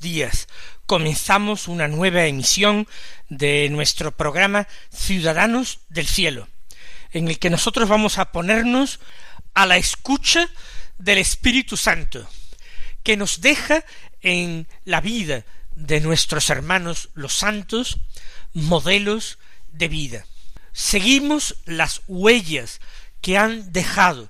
Días. Comenzamos una nueva emisión de nuestro programa Ciudadanos del Cielo, en el que nosotros vamos a ponernos a la escucha del Espíritu Santo, que nos deja en la vida de nuestros hermanos los santos modelos de vida. Seguimos las huellas que han dejado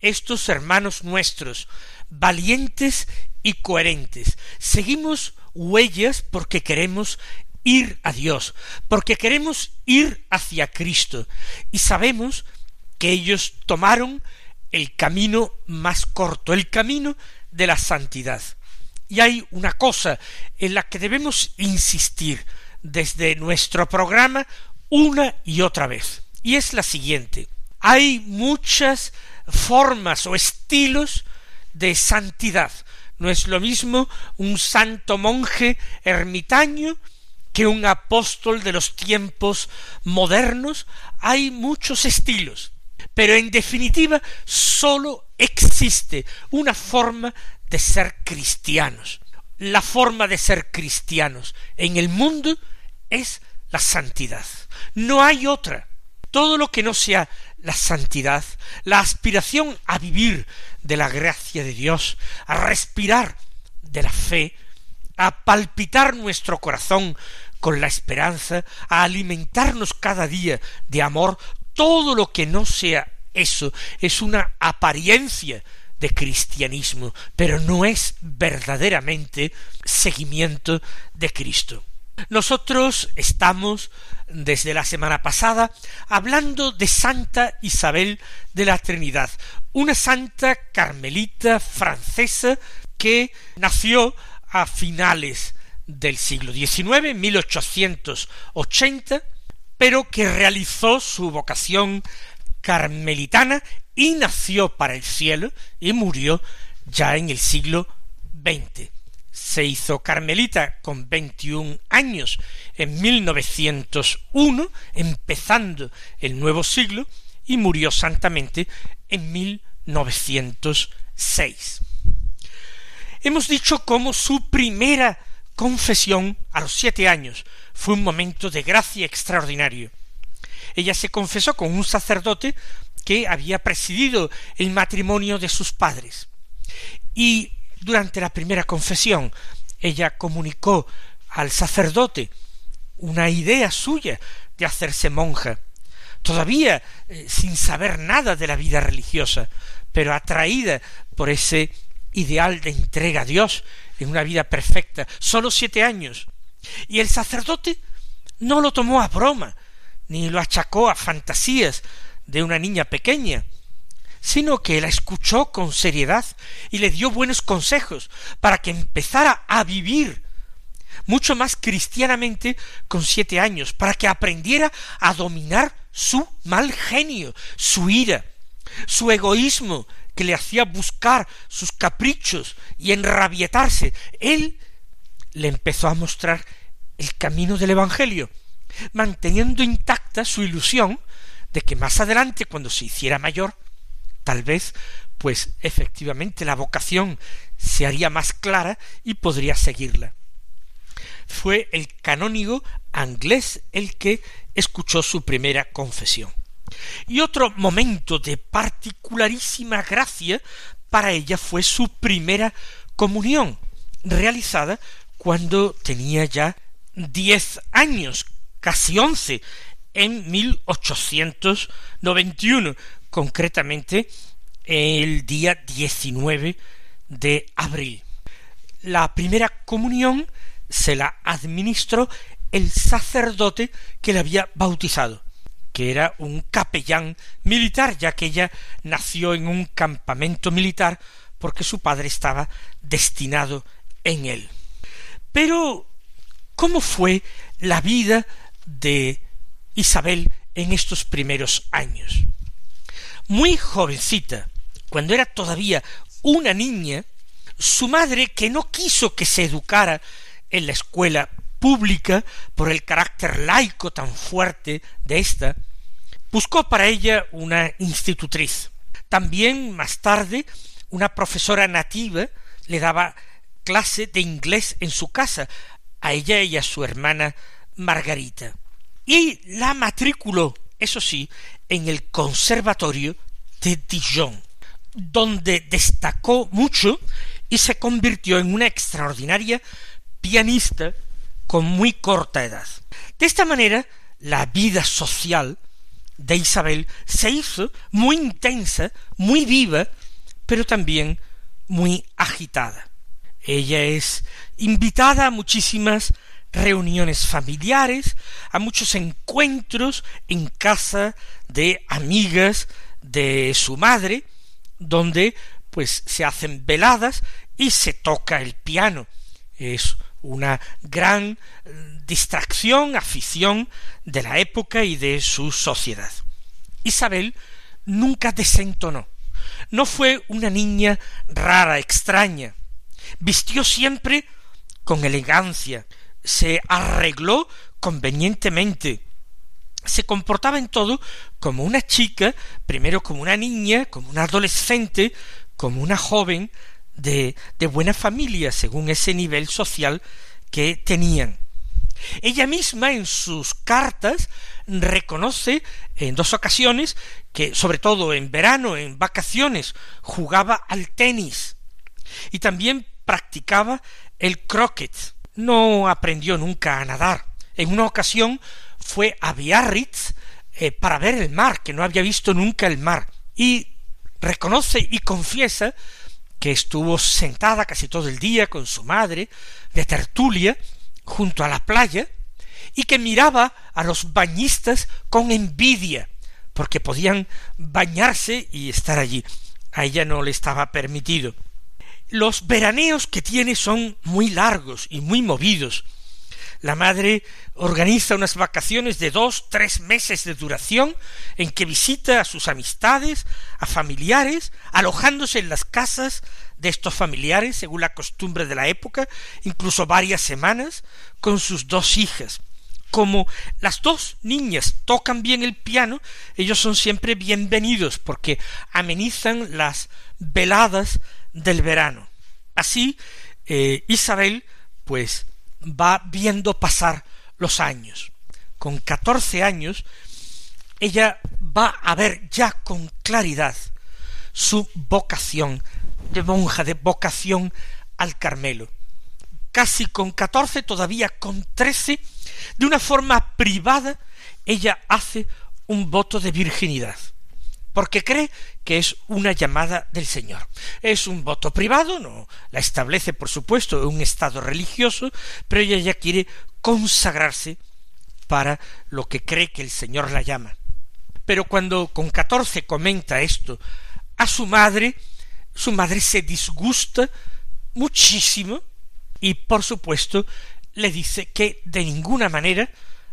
estos hermanos nuestros, valientes y coherentes. Seguimos huellas porque queremos ir a Dios, porque queremos ir hacia Cristo, y sabemos que ellos tomaron el camino más corto, el camino de la santidad. Y hay una cosa en la que debemos insistir desde nuestro programa una y otra vez, y es la siguiente. Hay muchas formas o estilos de santidad, no es lo mismo un santo monje ermitaño que un apóstol de los tiempos modernos. Hay muchos estilos, pero en definitiva sólo existe una forma de ser cristianos. La forma de ser cristianos en el mundo es la santidad. No hay otra. Todo lo que no sea la santidad, la aspiración a vivir de la gracia de Dios, a respirar de la fe, a palpitar nuestro corazón con la esperanza, a alimentarnos cada día de amor, todo lo que no sea eso es una apariencia de cristianismo, pero no es verdaderamente seguimiento de Cristo. Nosotros estamos desde la semana pasada hablando de Santa Isabel de la Trinidad, una santa carmelita francesa que nació a finales del siglo XIX, 1880, pero que realizó su vocación carmelitana y nació para el cielo y murió ya en el siglo XX se hizo carmelita con veintiún años en 1901, empezando el nuevo siglo, y murió santamente en 1906. Hemos dicho cómo su primera confesión a los siete años fue un momento de gracia extraordinario. Ella se confesó con un sacerdote que había presidido el matrimonio de sus padres. Y durante la primera confesión, ella comunicó al sacerdote una idea suya de hacerse monja, todavía eh, sin saber nada de la vida religiosa, pero atraída por ese ideal de entrega a Dios en una vida perfecta, sólo siete años. Y el sacerdote no lo tomó a broma, ni lo achacó a fantasías de una niña pequeña, sino que la escuchó con seriedad y le dio buenos consejos para que empezara a vivir mucho más cristianamente con siete años, para que aprendiera a dominar su mal genio, su ira, su egoísmo, que le hacía buscar sus caprichos y enrabietarse. Él le empezó a mostrar el camino del Evangelio, manteniendo intacta su ilusión de que más adelante, cuando se hiciera mayor, Tal vez, pues efectivamente la vocación se haría más clara y podría seguirla. Fue el canónigo anglés el que escuchó su primera confesión. Y otro momento de particularísima gracia para ella fue su primera comunión, realizada cuando tenía ya diez años, casi once, en 1891, concretamente el día 19 de abril. La primera comunión se la administró el sacerdote que le había bautizado, que era un capellán militar, ya que ella nació en un campamento militar porque su padre estaba destinado en él. Pero, ¿cómo fue la vida de Isabel en estos primeros años? Muy jovencita, cuando era todavía una niña, su madre, que no quiso que se educara en la escuela pública por el carácter laico tan fuerte de ésta, buscó para ella una institutriz. También más tarde una profesora nativa le daba clase de inglés en su casa a ella y a su hermana Margarita. Y la matriculó, eso sí, en el Conservatorio de Dijon, donde destacó mucho y se convirtió en una extraordinaria pianista con muy corta edad. De esta manera, la vida social de Isabel se hizo muy intensa, muy viva, pero también muy agitada. Ella es invitada a muchísimas reuniones familiares, a muchos encuentros en casa de amigas de su madre, donde pues se hacen veladas y se toca el piano. Es una gran eh, distracción, afición de la época y de su sociedad. Isabel nunca desentonó. No fue una niña rara, extraña. Vistió siempre con elegancia, se arregló convenientemente, se comportaba en todo como una chica, primero como una niña, como una adolescente, como una joven de, de buena familia, según ese nivel social que tenían. Ella misma en sus cartas reconoce en dos ocasiones que, sobre todo en verano, en vacaciones, jugaba al tenis y también practicaba el croquet. No aprendió nunca a nadar. En una ocasión fue a Biarritz eh, para ver el mar, que no había visto nunca el mar, y reconoce y confiesa que estuvo sentada casi todo el día con su madre, de tertulia, junto a la playa, y que miraba a los bañistas con envidia, porque podían bañarse y estar allí. A ella no le estaba permitido. Los veraneos que tiene son muy largos y muy movidos. La madre organiza unas vacaciones de dos, tres meses de duración en que visita a sus amistades, a familiares, alojándose en las casas de estos familiares, según la costumbre de la época, incluso varias semanas, con sus dos hijas. Como las dos niñas tocan bien el piano, ellos son siempre bienvenidos porque amenizan las veladas del verano. Así, eh, Isabel, pues, va viendo pasar los años. Con catorce años, ella va a ver ya con claridad su vocación de monja, de vocación al Carmelo. Casi con catorce, todavía con trece, de una forma privada, ella hace un voto de virginidad, porque cree que es una llamada del Señor. Es un voto privado, no la establece, por supuesto, un estado religioso, pero ella ya quiere consagrarse para lo que cree que el Señor la llama. Pero cuando con catorce comenta esto a su madre, su madre se disgusta muchísimo y por supuesto le dice que de ninguna manera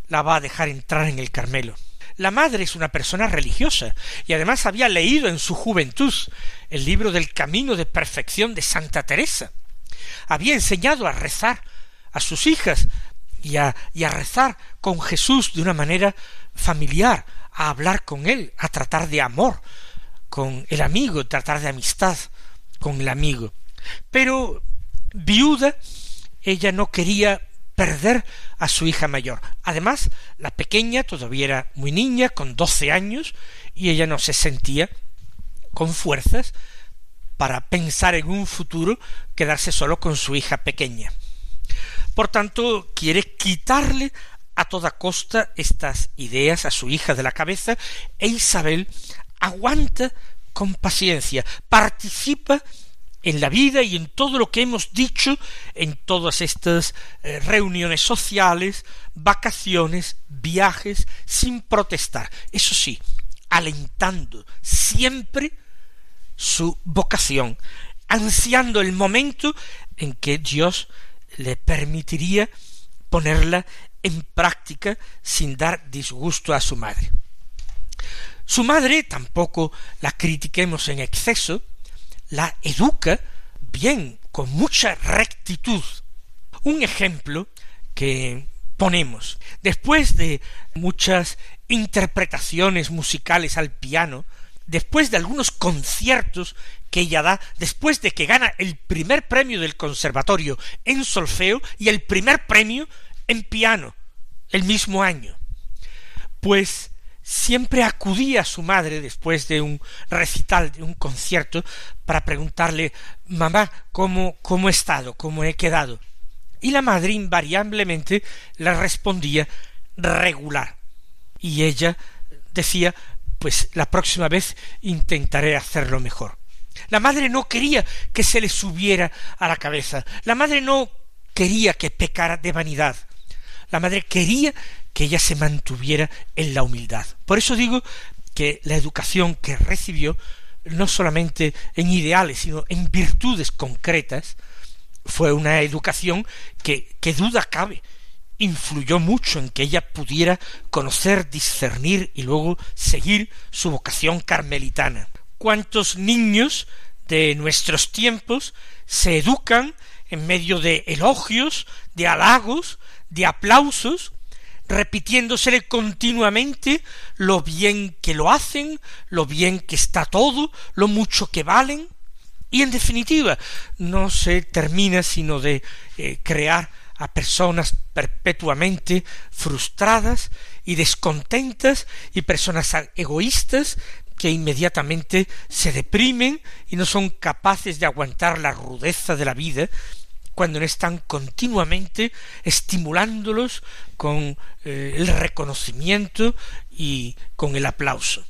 la va a dejar entrar en el Carmelo. La madre es una persona religiosa y además había leído en su juventud el libro del Camino de Perfección de Santa Teresa. Había enseñado a rezar a sus hijas y a, rezar con Jesús de una manera familiar, a hablar con él, a tratar de amor, con el amigo, tratar de amistad con el amigo. Pero viuda, ella no quería perder a su hija mayor. Además, la pequeña todavía era muy niña, con doce años, y ella no se sentía con fuerzas para pensar en un futuro quedarse solo con su hija pequeña. Por tanto, quiere quitarle a toda costa estas ideas a su hija de la cabeza, e Isabel aguanta con paciencia, participa en la vida y en todo lo que hemos dicho en todas estas eh, reuniones sociales, vacaciones, viajes, sin protestar. Eso sí, alentando siempre su vocación, ansiando el momento en que Dios le permitiría ponerla en práctica sin dar disgusto a su madre. Su madre tampoco la critiquemos en exceso, la educa bien, con mucha rectitud. Un ejemplo que ponemos, después de muchas interpretaciones musicales al piano, después de algunos conciertos que ella da, después de que gana el primer premio del conservatorio en solfeo y el primer premio en piano el mismo año. Pues siempre acudía a su madre después de un recital, de un concierto, para preguntarle mamá, ¿cómo, cómo he estado? ¿Cómo he quedado? Y la madre invariablemente le respondía regular. Y ella decía pues la próxima vez intentaré hacerlo mejor. La madre no quería que se le subiera a la cabeza. La madre no quería que pecara de vanidad. La madre quería que ella se mantuviera en la humildad. Por eso digo que la educación que recibió, no solamente en ideales, sino en virtudes concretas, fue una educación que, que duda cabe, influyó mucho en que ella pudiera conocer, discernir y luego seguir su vocación carmelitana. ¿Cuántos niños de nuestros tiempos se educan en medio de elogios, de halagos, de aplausos, repitiéndosele continuamente lo bien que lo hacen, lo bien que está todo, lo mucho que valen, y en definitiva no se termina sino de eh, crear a personas perpetuamente frustradas y descontentas y personas egoístas que inmediatamente se deprimen y no son capaces de aguantar la rudeza de la vida cuando no están continuamente estimulándolos con eh, el reconocimiento y con el aplauso.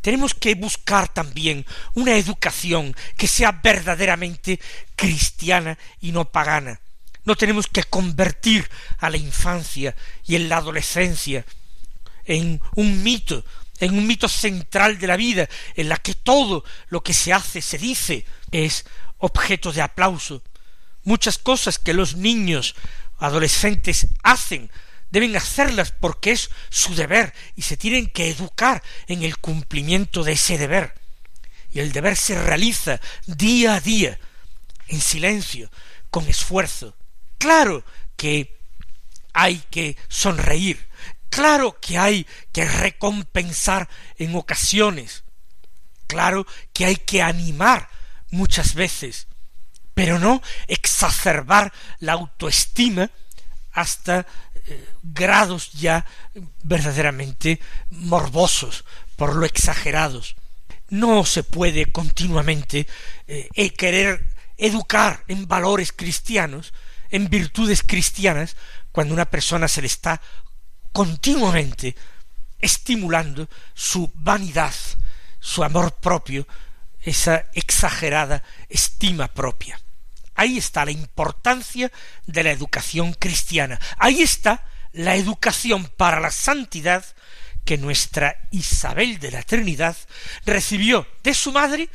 Tenemos que buscar también una educación que sea verdaderamente cristiana y no pagana. No tenemos que convertir a la infancia y en la adolescencia en un mito, en un mito central de la vida, en la que todo lo que se hace, se dice, es objeto de aplauso, Muchas cosas que los niños adolescentes hacen deben hacerlas porque es su deber y se tienen que educar en el cumplimiento de ese deber. Y el deber se realiza día a día, en silencio, con esfuerzo. Claro que hay que sonreír, claro que hay que recompensar en ocasiones, claro que hay que animar muchas veces, pero no exacerbar la autoestima hasta eh, grados ya verdaderamente morbosos por lo exagerados. No se puede continuamente eh, e querer educar en valores cristianos, en virtudes cristianas, cuando una persona se le está continuamente estimulando su vanidad, su amor propio, esa exagerada estima propia. Ahí está la importancia de la educación cristiana. Ahí está la educación para la santidad que nuestra Isabel de la Trinidad recibió de su madre,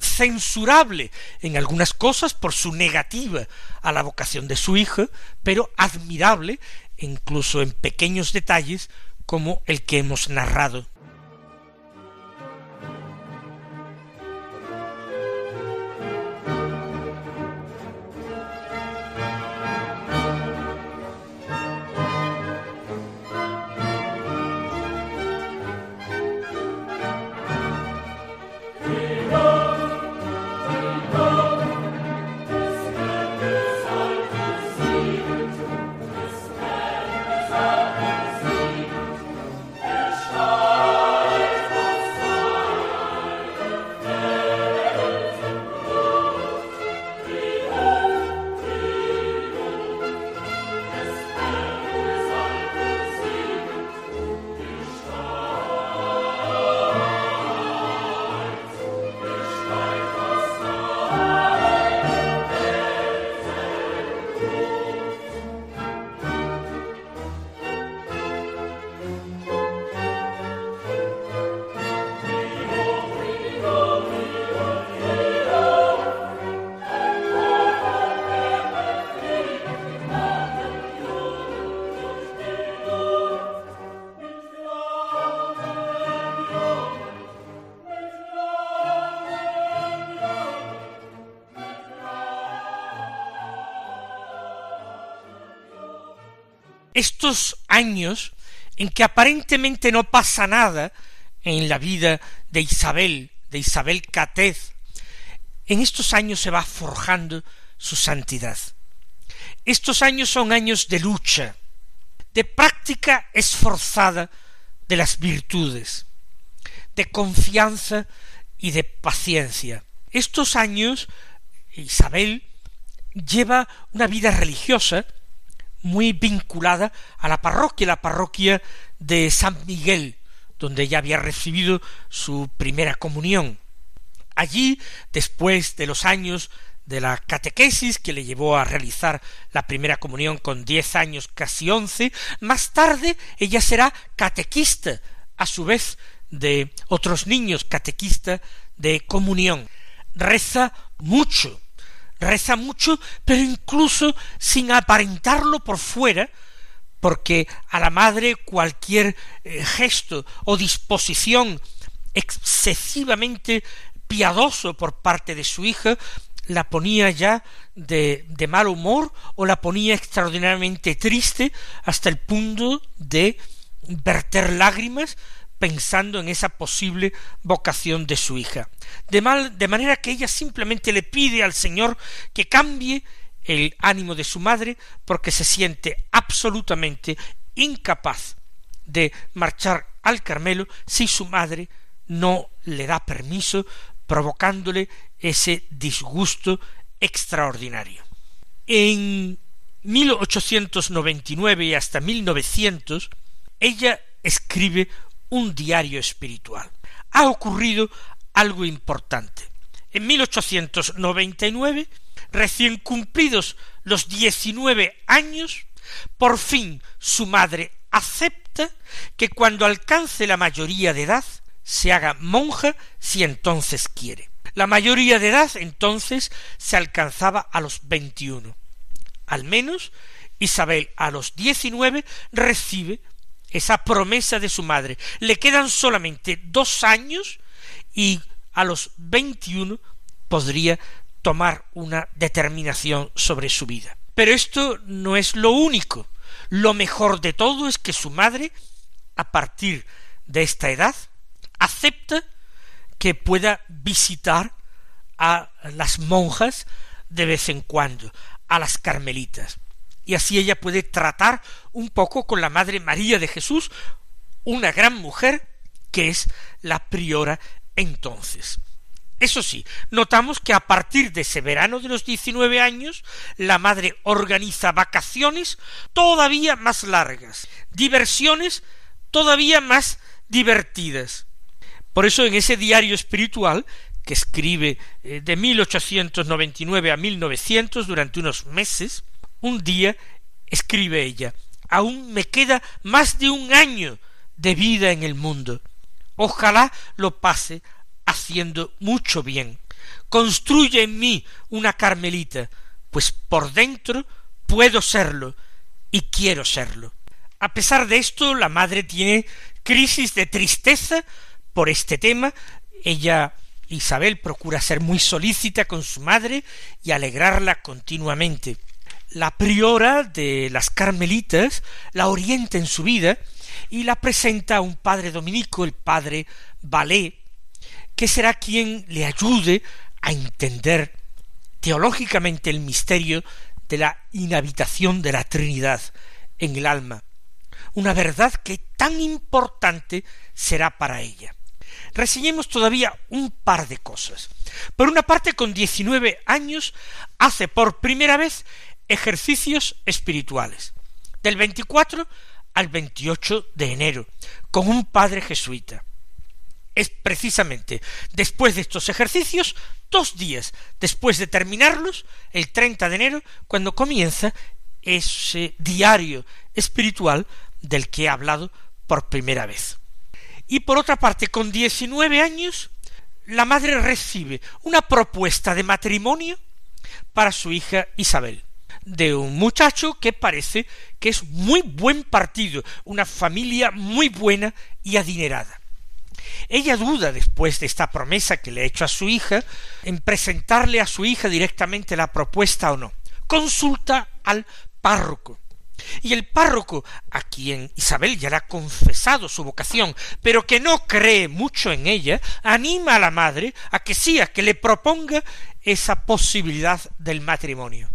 censurable en algunas cosas por su negativa a la vocación de su hija, pero admirable incluso en pequeños detalles como el que hemos narrado estos años en que aparentemente no pasa nada en la vida de Isabel, de Isabel Catez, en estos años se va forjando su santidad. Estos años son años de lucha, de práctica esforzada de las virtudes, de confianza y de paciencia. Estos años Isabel lleva una vida religiosa muy vinculada a la parroquia, la parroquia de San Miguel, donde ella había recibido su primera comunión. Allí, después de los años de la catequesis que le llevó a realizar la primera comunión con diez años, casi once, más tarde ella será catequista, a su vez de otros niños, catequista de comunión. Reza mucho, reza mucho, pero incluso sin aparentarlo por fuera, porque a la madre cualquier eh, gesto o disposición excesivamente piadoso por parte de su hija la ponía ya de, de mal humor o la ponía extraordinariamente triste hasta el punto de verter lágrimas pensando en esa posible vocación de su hija. De, mal, de manera que ella simplemente le pide al Señor que cambie el ánimo de su madre porque se siente absolutamente incapaz de marchar al Carmelo si su madre no le da permiso provocándole ese disgusto extraordinario. En 1899 y hasta 1900 ella escribe un diario espiritual. Ha ocurrido algo importante. En 1899, recién cumplidos los diecinueve años, por fin su madre acepta que cuando alcance la mayoría de edad se haga monja si entonces quiere. La mayoría de edad entonces se alcanzaba a los veintiuno. Al menos Isabel a los diecinueve recibe esa promesa de su madre. Le quedan solamente dos años y a los veintiuno podría tomar una determinación sobre su vida. Pero esto no es lo único. Lo mejor de todo es que su madre, a partir de esta edad, acepta que pueda visitar a las monjas de vez en cuando, a las carmelitas. Y así ella puede tratar un poco con la Madre María de Jesús, una gran mujer que es la priora entonces. Eso sí, notamos que a partir de ese verano de los diecinueve años, la madre organiza vacaciones todavía más largas, diversiones todavía más divertidas. Por eso en ese diario espiritual que escribe eh, de 1899 a 1900 durante unos meses, un día escribe ella, aún me queda más de un año de vida en el mundo. Ojalá lo pase haciendo mucho bien. Construye en mí una carmelita, pues por dentro puedo serlo y quiero serlo. A pesar de esto, la madre tiene crisis de tristeza por este tema, ella Isabel procura ser muy solícita con su madre y alegrarla continuamente. La priora de las carmelitas la orienta en su vida y la presenta a un padre dominico, el padre Valé, que será quien le ayude a entender teológicamente el misterio de la inhabitación de la Trinidad en el alma, una verdad que tan importante será para ella reseñemos todavía un par de cosas. Por una parte, con diecinueve años, hace por primera vez ejercicios espirituales, del 24 al 28 de enero, con un padre jesuita. Es precisamente después de estos ejercicios, dos días después de terminarlos, el 30 de enero, cuando comienza ese diario espiritual del que he hablado por primera vez. Y por otra parte, con diecinueve años, la madre recibe una propuesta de matrimonio para su hija Isabel, de un muchacho que parece que es muy buen partido, una familia muy buena y adinerada. Ella duda después de esta promesa que le ha hecho a su hija en presentarle a su hija directamente la propuesta o no. Consulta al párroco Y el párroco, a quien Isabel ya le ha confesado su vocación, pero que no cree mucho en ella, anima a la madre a que sí, a que le proponga esa posibilidad del matrimonio.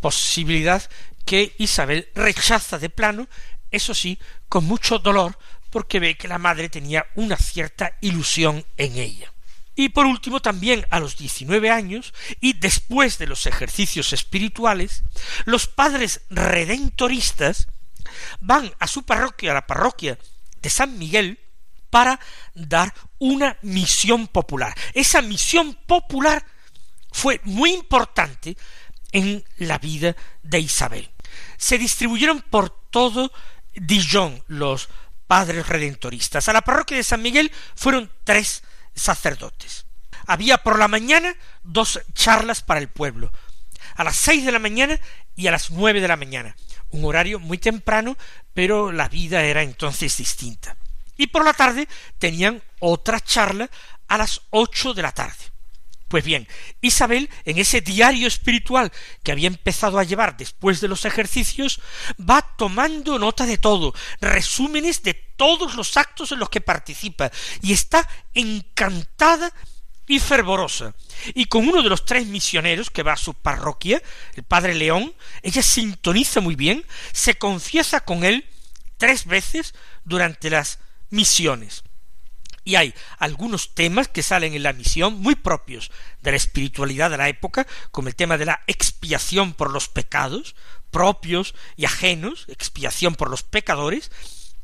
Posibilidad que Isabel rechaza de plano, eso sí, con mucho dolor, porque ve que la madre tenía una cierta ilusión en ella. Y por último también a los diecinueve años y después de los ejercicios espirituales, los padres redentoristas van a su parroquia, a la parroquia de San Miguel, para dar una misión popular. Esa misión popular fue muy importante en la vida de Isabel. Se distribuyeron por todo Dijon los padres redentoristas. A la parroquia de San Miguel fueron tres sacerdotes. Había por la mañana dos charlas para el pueblo, a las seis de la mañana y a las nueve de la mañana, un horario muy temprano, pero la vida era entonces distinta. Y por la tarde tenían otra charla a las ocho de la tarde. Pues bien, Isabel, en ese diario espiritual que había empezado a llevar después de los ejercicios, va tomando nota de todo, resúmenes de todos los actos en los que participa, y está encantada y fervorosa. Y con uno de los tres misioneros que va a su parroquia, el padre León, ella sintoniza muy bien, se confiesa con él tres veces durante las misiones y hay algunos temas que salen en la misión muy propios de la espiritualidad de la época, como el tema de la expiación por los pecados, propios y ajenos, expiación por los pecadores,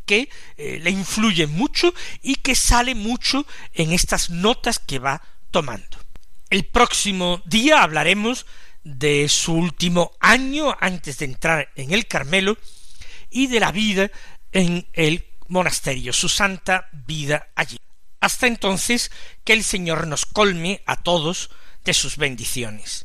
que eh, le influyen mucho y que sale mucho en estas notas que va tomando. El próximo día hablaremos de su último año antes de entrar en el Carmelo y de la vida en el monasterio, su santa vida allí. Hasta entonces, que el Señor nos colme a todos de sus bendiciones.